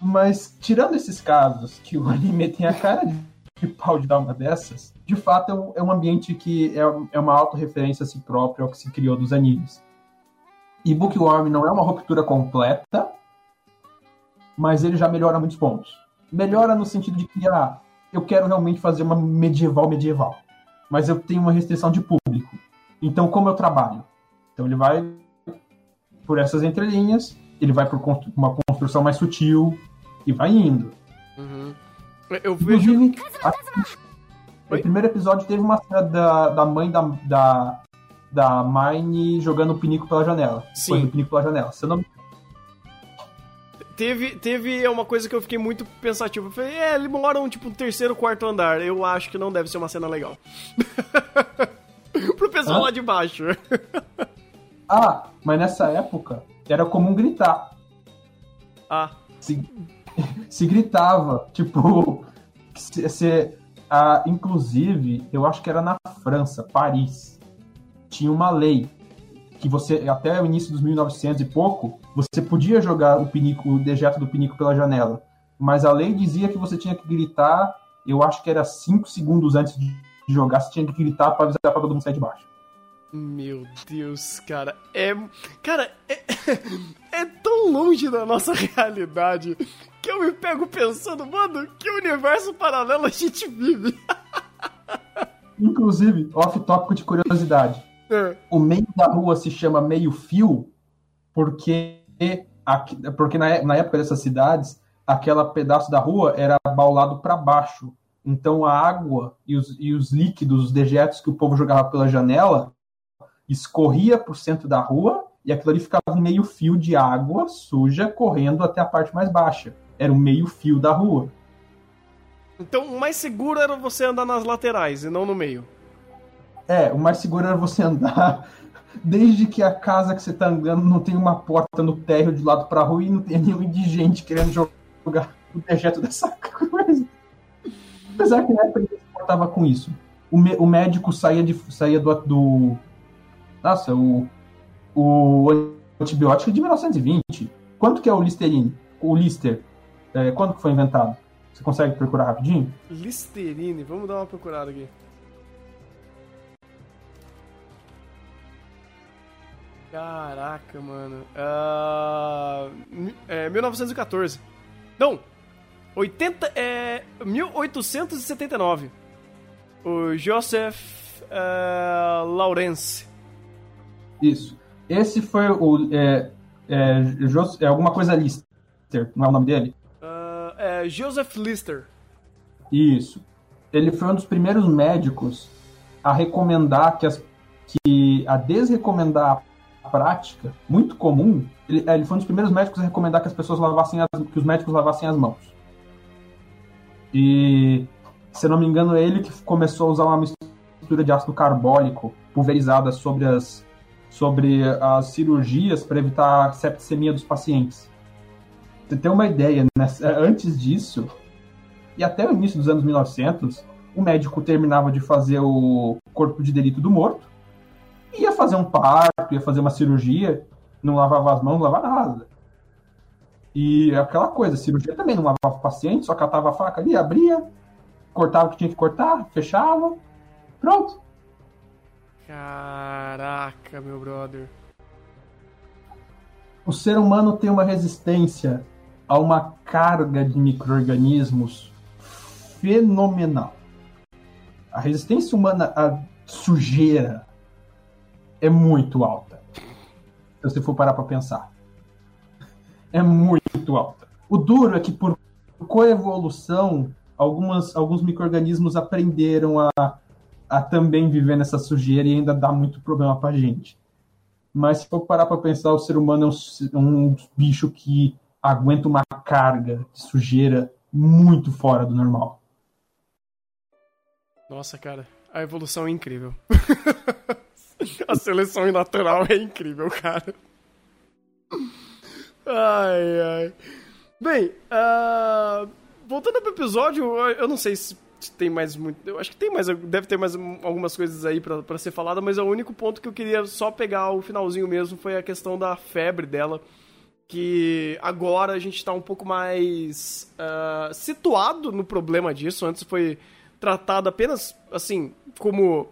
mas tirando esses casos que o anime tem a cara de de pau de dar uma dessas, de fato é um, é um ambiente que é, é uma autorreferência a si próprio, ao que se criou dos animes. E Bookworm não é uma ruptura completa, mas ele já melhora muitos pontos. Melhora no sentido de que, ah, eu quero realmente fazer uma medieval medieval, mas eu tenho uma restrição de público. Então, como eu trabalho? Então, ele vai por essas entrelinhas, ele vai por uma construção mais sutil e vai indo. Uhum. Eu vejo. o primeiro episódio teve uma cena da, da mãe da, da, da Mine jogando o pinico pela janela. Sim. o pinico pela janela. Você não. Teve, teve uma coisa que eu fiquei muito pensativo. Eu falei, é, eles moram tipo no terceiro, quarto andar. Eu acho que não deve ser uma cena legal. Pro pessoal Hã? lá de baixo. ah, mas nessa época era comum gritar. Ah. Sim se gritava, tipo, se, se, inclusive, eu acho que era na França, Paris, tinha uma lei que você, até o início dos 1900 e pouco, você podia jogar o pinico, o dejeto do pinico pela janela, mas a lei dizia que você tinha que gritar, eu acho que era 5 segundos antes de jogar, você tinha que gritar para avisar para todo mundo sair de baixo. Meu Deus, cara, é. Cara, é, é tão longe da nossa realidade que eu me pego pensando, mano, que universo paralelo a gente vive. Inclusive, off-tópico de curiosidade. É. O meio da rua se chama meio-fio porque, porque na, na época dessas cidades, aquela pedaço da rua era baulado para baixo. Então a água e os, e os líquidos, os dejetos que o povo jogava pela janela, escorria para o centro da rua e aquilo ali ficava um meio fio de água suja correndo até a parte mais baixa. Era o meio fio da rua. Então o mais seguro era você andar nas laterais e não no meio. É, o mais seguro era você andar desde que a casa que você tá andando não tem uma porta no térreo de lado pra rua e não tem nenhum indigente querendo jogar o dejeto dessa coisa. Apesar que na época ele se importava com isso. O, o médico saía, de, saía do, do. Nossa, o. O antibiótico de 1920. Quanto que é o Listerine? O Lister? É, quando que foi inventado? Você consegue procurar rapidinho? Listerine, vamos dar uma procurada aqui. Caraca, mano. Uh, é, 1914. Não! 80, é, 1879. O Joseph uh, Lawrence. Isso. Esse foi o. É, é, é, alguma coisa Lister, não é o nome dele? Uh, é Joseph Lister. Isso. Ele foi um dos primeiros médicos a recomendar que as que a desrecomendar a prática muito comum. Ele, é, ele foi um dos primeiros médicos a recomendar que as pessoas lavassem as, que os médicos lavassem as mãos. E se não me engano, é ele que começou a usar uma mistura de ácido carbólico pulverizada sobre as sobre as cirurgias para evitar a septicemia dos pacientes. Você tem uma ideia, né? antes disso, e até o início dos anos 1900, o médico terminava de fazer o corpo de delito do morto, ia fazer um parto, ia fazer uma cirurgia, não lavava as mãos, não lavava nada. E aquela coisa, cirurgia também não lavava o paciente, só catava a faca ali, abria, cortava o que tinha que cortar, fechava, pronto. Caraca, meu brother. O ser humano tem uma resistência a uma carga de micro-organismos fenomenal. A resistência humana à sujeira é muito alta. Se você for parar para pensar. É muito alta. O duro é que por coevolução, algumas, alguns micro-organismos aprenderam a a também viver nessa sujeira e ainda dá muito problema pra gente. Mas se for parar pra pensar, o ser humano é um, um bicho que aguenta uma carga de sujeira muito fora do normal. Nossa, cara, a evolução é incrível. a seleção natural é incrível, cara. Ai, ai. Bem, uh, voltando pro episódio, eu não sei se tem mais muito. Eu acho que tem mais. Deve ter mais algumas coisas aí para ser falada, mas é o único ponto que eu queria só pegar o finalzinho mesmo foi a questão da febre dela. Que agora a gente tá um pouco mais uh, situado no problema disso. Antes foi tratado apenas assim, como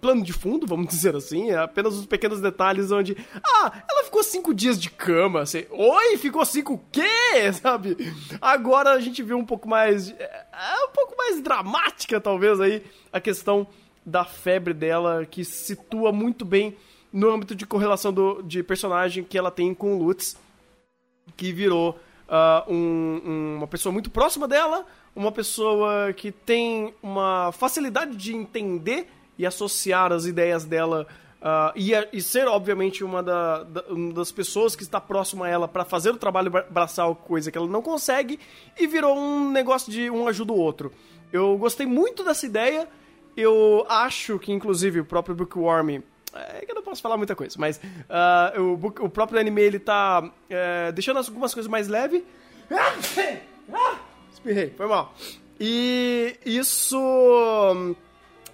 plano de fundo, vamos dizer assim, é apenas os pequenos detalhes onde, ah, ela ficou cinco dias de cama, assim, oi, ficou cinco o quê, sabe? Agora a gente viu um pouco mais, é, é, um pouco mais dramática, talvez, aí, a questão da febre dela, que situa muito bem no âmbito de correlação do, de personagem que ela tem com o Lutz, que virou uh, um, uma pessoa muito próxima dela, uma pessoa que tem uma facilidade de entender e associar as ideias dela uh, e, e, ser, obviamente, uma, da, da, uma, das pessoas que está próxima a ela para fazer o trabalho braçal, coisa que ela não consegue, e virou um negócio de um ajuda o outro. Eu gostei muito dessa ideia. Eu acho que, inclusive, o próprio Bookworm é que eu não posso falar muita coisa, mas uh, o, o, próprio anime ele tá uh, deixando algumas coisas mais leves. Ah, espirrei, foi mal. E isso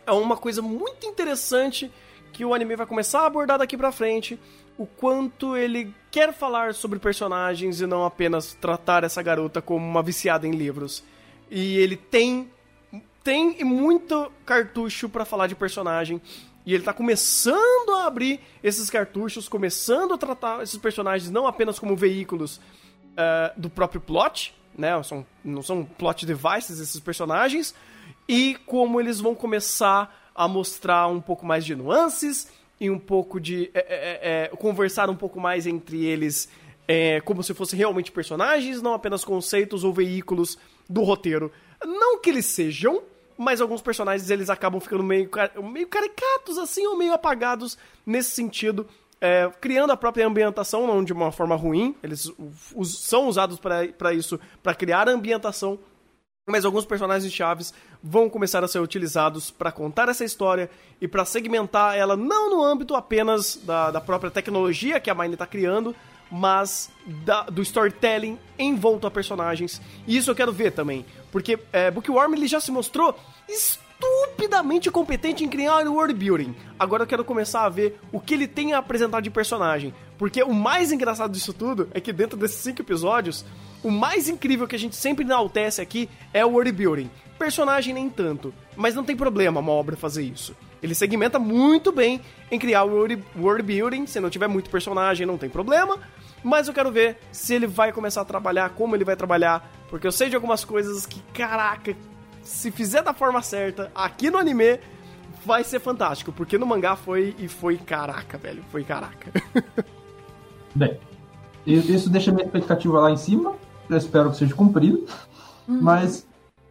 é uma coisa muito interessante que o anime vai começar a abordar daqui pra frente. O quanto ele quer falar sobre personagens e não apenas tratar essa garota como uma viciada em livros. E ele tem tem muito cartucho para falar de personagem. E ele tá começando a abrir esses cartuchos, começando a tratar esses personagens não apenas como veículos uh, do próprio plot, né? São, não são plot devices esses personagens, e como eles vão começar a mostrar um pouco mais de nuances e um pouco de é, é, é, conversar um pouco mais entre eles é, como se fossem realmente personagens, não apenas conceitos ou veículos do roteiro. Não que eles sejam, mas alguns personagens eles acabam ficando meio, meio caricatos assim ou meio apagados nesse sentido. É, criando a própria ambientação, não de uma forma ruim, eles são usados para isso, para criar a ambientação mas alguns personagens chaves vão começar a ser utilizados para contar essa história e para segmentar ela não no âmbito apenas da, da própria tecnologia que a Mine está criando, mas da, do storytelling envolto a personagens. E isso eu quero ver também, porque é, Bookworm ele já se mostrou estupidamente competente em criar world building. Agora eu quero começar a ver o que ele tem a apresentar de personagem, porque o mais engraçado disso tudo é que dentro desses cinco episódios o mais incrível que a gente sempre enaltece aqui é o world building. Personagem nem tanto, mas não tem problema uma obra fazer isso. Ele segmenta muito bem em criar o world building, se não tiver muito personagem não tem problema, mas eu quero ver se ele vai começar a trabalhar, como ele vai trabalhar, porque eu sei de algumas coisas que, caraca, se fizer da forma certa, aqui no anime vai ser fantástico, porque no mangá foi e foi caraca, velho, foi caraca. Bem, isso deixa minha expectativa lá em cima, eu espero que seja cumprido. Uhum. Mas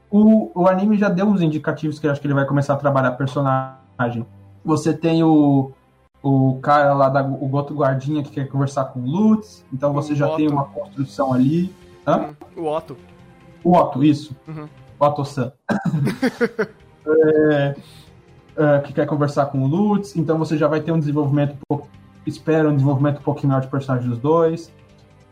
o, o anime já deu uns indicativos que eu acho que ele vai começar a trabalhar personagem. Você tem o, o cara lá, da, o outro guardinha que quer conversar com o Lutz, então você o já Otto. tem uma construção ali. Hã? O Otto. O Otto, isso. Uhum. O Otto-san. é, é, que quer conversar com o Lutz, então você já vai ter um desenvolvimento, espera um desenvolvimento um pouquinho maior de personagem dos dois.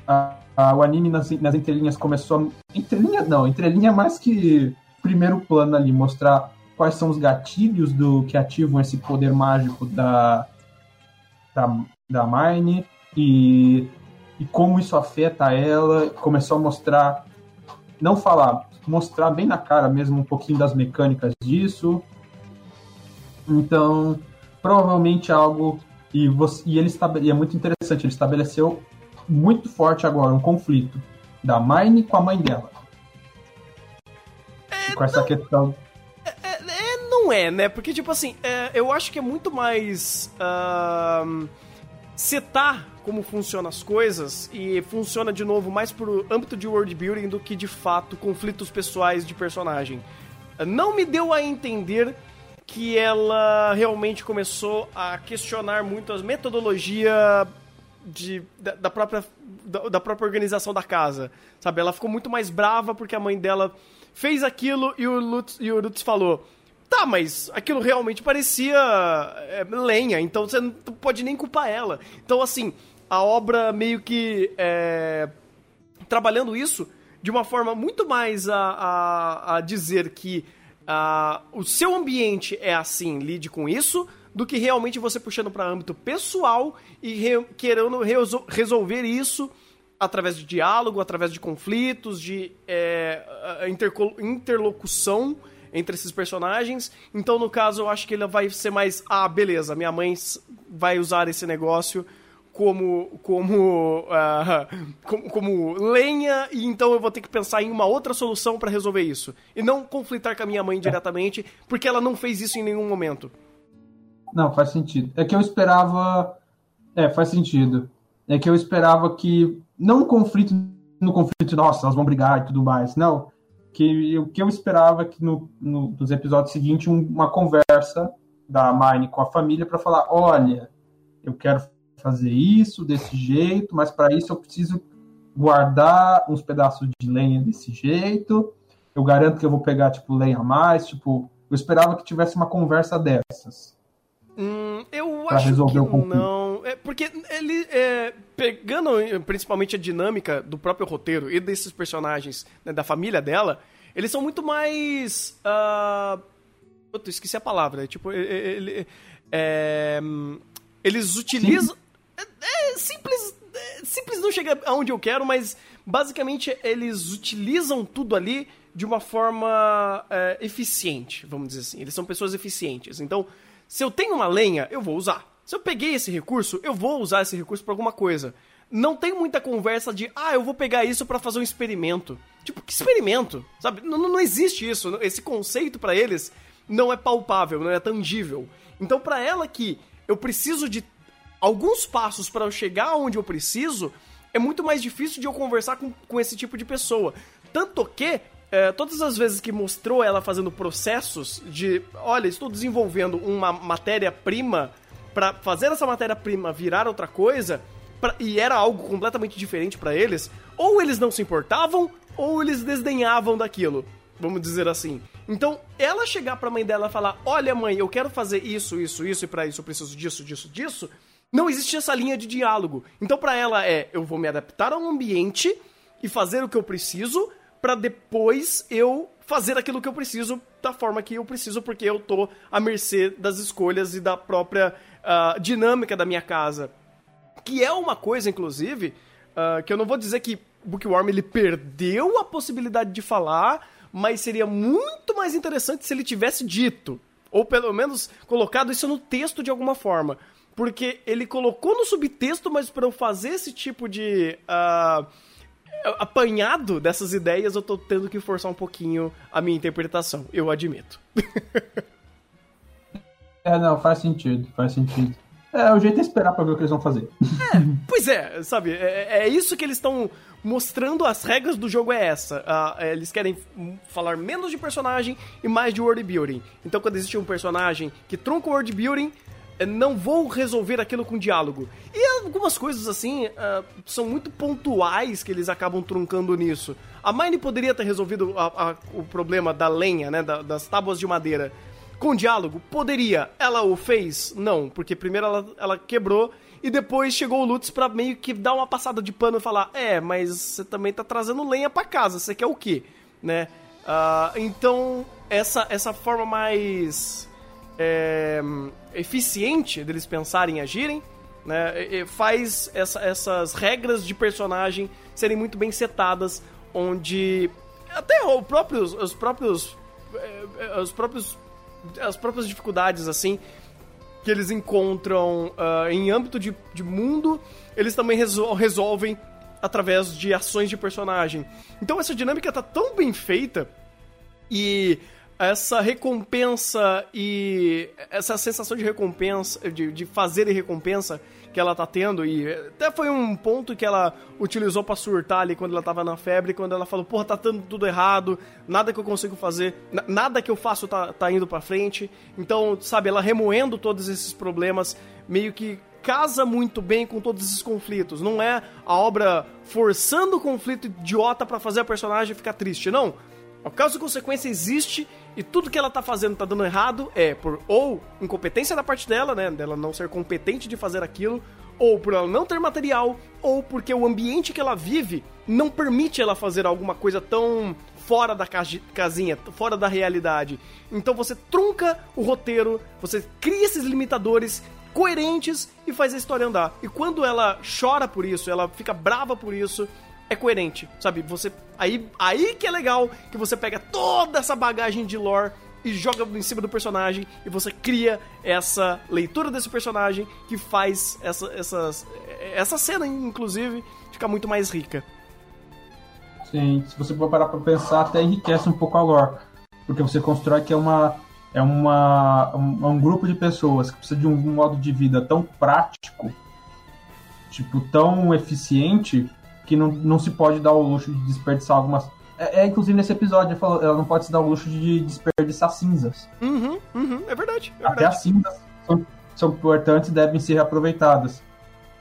Ah, ah, o anime nas, nas entrelinhas começou. A, entrelinhas não, entrelinha mais que primeiro plano ali, mostrar quais são os gatilhos do que ativam esse poder mágico da, da, da Mine e, e como isso afeta ela. Começou a mostrar, não falar, mostrar bem na cara mesmo um pouquinho das mecânicas disso. Então, provavelmente algo. E, você, e ele e é muito interessante, ele estabeleceu muito forte agora, um conflito da Mine com a mãe dela. É, com essa não, questão. É, é, é, não é, né? Porque, tipo assim, é, eu acho que é muito mais. Uh, setar como funcionam as coisas e funciona de novo mais pro âmbito de world building do que de fato conflitos pessoais de personagem. Não me deu a entender que ela realmente começou a questionar muito a metodologia de, da, da própria, da, da, própria organização da casa, sabe? Ela ficou muito mais brava porque a mãe dela fez aquilo e o Lutz, e o Lutz falou tá, mas aquilo realmente parecia é, lenha, então você não pode nem culpar ela. Então, assim, a obra meio que é, trabalhando isso de uma forma muito mais a, a, a dizer que a, o seu ambiente é assim, lide com isso, do que realmente você puxando para âmbito pessoal e re, querendo resolver isso através de diálogo, através de conflitos, de é, interlocução entre esses personagens. Então, no caso, eu acho que ele vai ser mais, ah, beleza, minha mãe vai usar esse negócio como como, uh, como, como lenha e então eu vou ter que pensar em uma outra solução para resolver isso e não conflitar com a minha mãe diretamente porque ela não fez isso em nenhum momento. Não, faz sentido. É que eu esperava. É, faz sentido. É que eu esperava que. Não conflito, no conflito, nossa, elas vão brigar e tudo mais. Não. Que o que eu esperava é que no, no, nos episódios seguintes, um, uma conversa da Mine com a família para falar: olha, eu quero fazer isso desse jeito, mas para isso eu preciso guardar uns pedaços de lenha desse jeito. Eu garanto que eu vou pegar, tipo, lenha a mais. Tipo, eu esperava que tivesse uma conversa dessas. Hum, eu acho que não. É porque ele, é, pegando principalmente a dinâmica do próprio roteiro e desses personagens, né, da família dela, eles são muito mais. Uh, esqueci a palavra. Tipo, ele, é, eles utilizam. É, é, simples. É, simples não chega aonde eu quero, mas basicamente eles utilizam tudo ali de uma forma é, eficiente, vamos dizer assim. Eles são pessoas eficientes. Então, se eu tenho uma lenha, eu vou usar. Se eu peguei esse recurso, eu vou usar esse recurso para alguma coisa. Não tem muita conversa de, ah, eu vou pegar isso para fazer um experimento. Tipo, que experimento? Sabe? Não, não existe isso. Esse conceito para eles não é palpável, não é tangível. Então, para ela que eu preciso de alguns passos para eu chegar onde eu preciso, é muito mais difícil de eu conversar com, com esse tipo de pessoa. Tanto que é, todas as vezes que mostrou ela fazendo processos de, olha, estou desenvolvendo uma matéria-prima para fazer essa matéria-prima virar outra coisa, pra, e era algo completamente diferente para eles, ou eles não se importavam, ou eles desdenhavam daquilo. vamos dizer assim. Então, ela chegar pra mãe dela e falar: Olha, mãe, eu quero fazer isso, isso, isso, e pra isso eu preciso disso, disso, disso. Não existe essa linha de diálogo. Então, para ela é: eu vou me adaptar ao ambiente e fazer o que eu preciso, para depois eu fazer aquilo que eu preciso da forma que eu preciso, porque eu tô à mercê das escolhas e da própria uh, dinâmica da minha casa. Que é uma coisa, inclusive, uh, que eu não vou dizer que Bookworm ele perdeu a possibilidade de falar, mas seria muito mais interessante se ele tivesse dito, ou pelo menos colocado isso no texto de alguma forma. Porque ele colocou no subtexto, mas para eu fazer esse tipo de. Uh, apanhado dessas ideias, eu tô tendo que forçar um pouquinho a minha interpretação, eu admito. é, não, faz sentido, faz sentido. É, o jeito é esperar pra ver o que eles vão fazer. É, pois é, sabe, é, é isso que eles estão mostrando, as regras do jogo é essa. Uh, eles querem falar menos de personagem e mais de world building. Então quando existe um personagem que trunca o world building, não vou resolver aquilo com diálogo. E algumas coisas assim uh, são muito pontuais que eles acabam truncando nisso. A Mine poderia ter resolvido a, a, o problema da lenha, né, da, das tábuas de madeira, com diálogo? Poderia. Ela o fez? Não, porque primeiro ela, ela quebrou e depois chegou o Lutz pra meio que dar uma passada de pano e falar: É, mas você também tá trazendo lenha para casa, você quer o quê? Né? Uh, então, essa, essa forma mais é, eficiente deles pensarem e agirem, né, faz essa, essas regras de personagem serem muito bem setadas, onde até o próprios, os próprios é, os próprios as próprias dificuldades assim que eles encontram uh, em âmbito de, de mundo, eles também resol resolvem através de ações de personagem. Então essa dinâmica tá tão bem feita e essa recompensa e essa sensação de recompensa, de, de fazer e recompensa que ela tá tendo, e até foi um ponto que ela utilizou para surtar ali quando ela tava na febre, quando ela falou, porra, tá dando tudo errado, nada que eu consigo fazer, nada que eu faço tá, tá indo pra frente. Então, sabe, ela remoendo todos esses problemas, meio que casa muito bem com todos esses conflitos. Não é a obra forçando o conflito idiota para fazer a personagem ficar triste, não. O caso consequência existe e tudo que ela tá fazendo tá dando errado é por ou incompetência da parte dela, né, dela não ser competente de fazer aquilo, ou por ela não ter material, ou porque o ambiente que ela vive não permite ela fazer alguma coisa tão fora da casinha, fora da realidade. Então você trunca o roteiro, você cria esses limitadores coerentes e faz a história andar. E quando ela chora por isso, ela fica brava por isso, é coerente, sabe? Você aí aí que é legal que você pega toda essa bagagem de lore e joga em cima do personagem e você cria essa leitura desse personagem que faz essa essas, essa cena inclusive ficar muito mais rica. Sim, se você for parar para pensar até enriquece um pouco a lore, porque você constrói que é uma é uma um, um grupo de pessoas que precisa de um modo de vida tão prático, tipo tão eficiente que não, não se pode dar o luxo de desperdiçar algumas. É, é inclusive nesse episódio, ele falou, ela não pode se dar o luxo de desperdiçar cinzas. Uhum, uhum, é verdade. É Até as cinzas são, são importantes e devem ser reaproveitadas.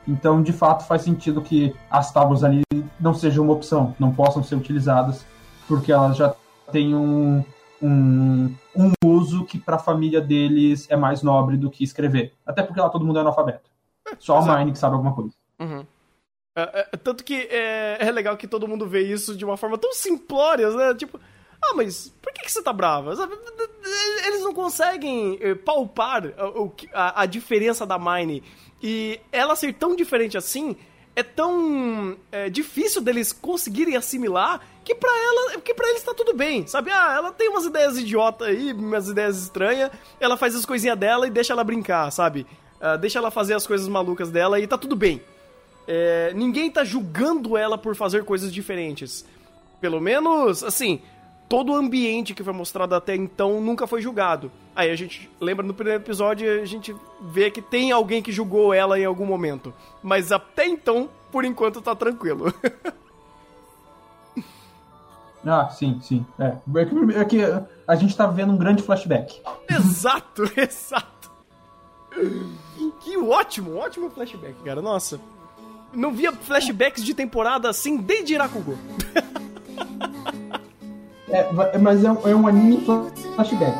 Então, de fato, faz sentido que as tábuas ali não sejam uma opção, não possam ser utilizadas, porque elas já têm um, um, um uso que para a família deles é mais nobre do que escrever. Até porque lá todo mundo é analfabeto. Só a Mine que sabe alguma coisa. Uhum. É, é, tanto que é, é, legal que todo mundo vê isso de uma forma tão simplória, né? Tipo, ah, mas por que, que você tá brava? Eles não conseguem eh, palpar a, a, a, diferença da Mine. E ela ser tão diferente assim é tão é, difícil deles conseguirem assimilar que pra ela, que para eles tá tudo bem, sabe? Ah, ela tem umas ideias idiota aí, umas ideias estranhas, ela faz as coisinhas dela e deixa ela brincar, sabe? Uh, deixa ela fazer as coisas malucas dela e tá tudo bem. É, ninguém tá julgando ela por fazer coisas diferentes. Pelo menos, assim, todo o ambiente que foi mostrado até então nunca foi julgado. Aí a gente lembra no primeiro episódio, a gente vê que tem alguém que julgou ela em algum momento. Mas até então, por enquanto, tá tranquilo. ah, sim, sim. É. É que, é que a gente tá vendo um grande flashback. Exato, exato. Que ótimo, ótimo flashback, cara. Nossa não via flashbacks de temporada assim desde Irakugo. É, mas é um, é um anime flashback.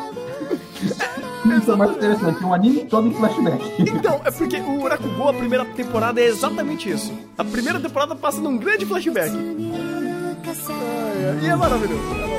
Isso é mais interessante, um anime todo em flashback. Então, é porque o Urakugo, a primeira temporada, é exatamente isso. A primeira temporada passa num grande flashback. E é maravilhoso. É maravilhoso.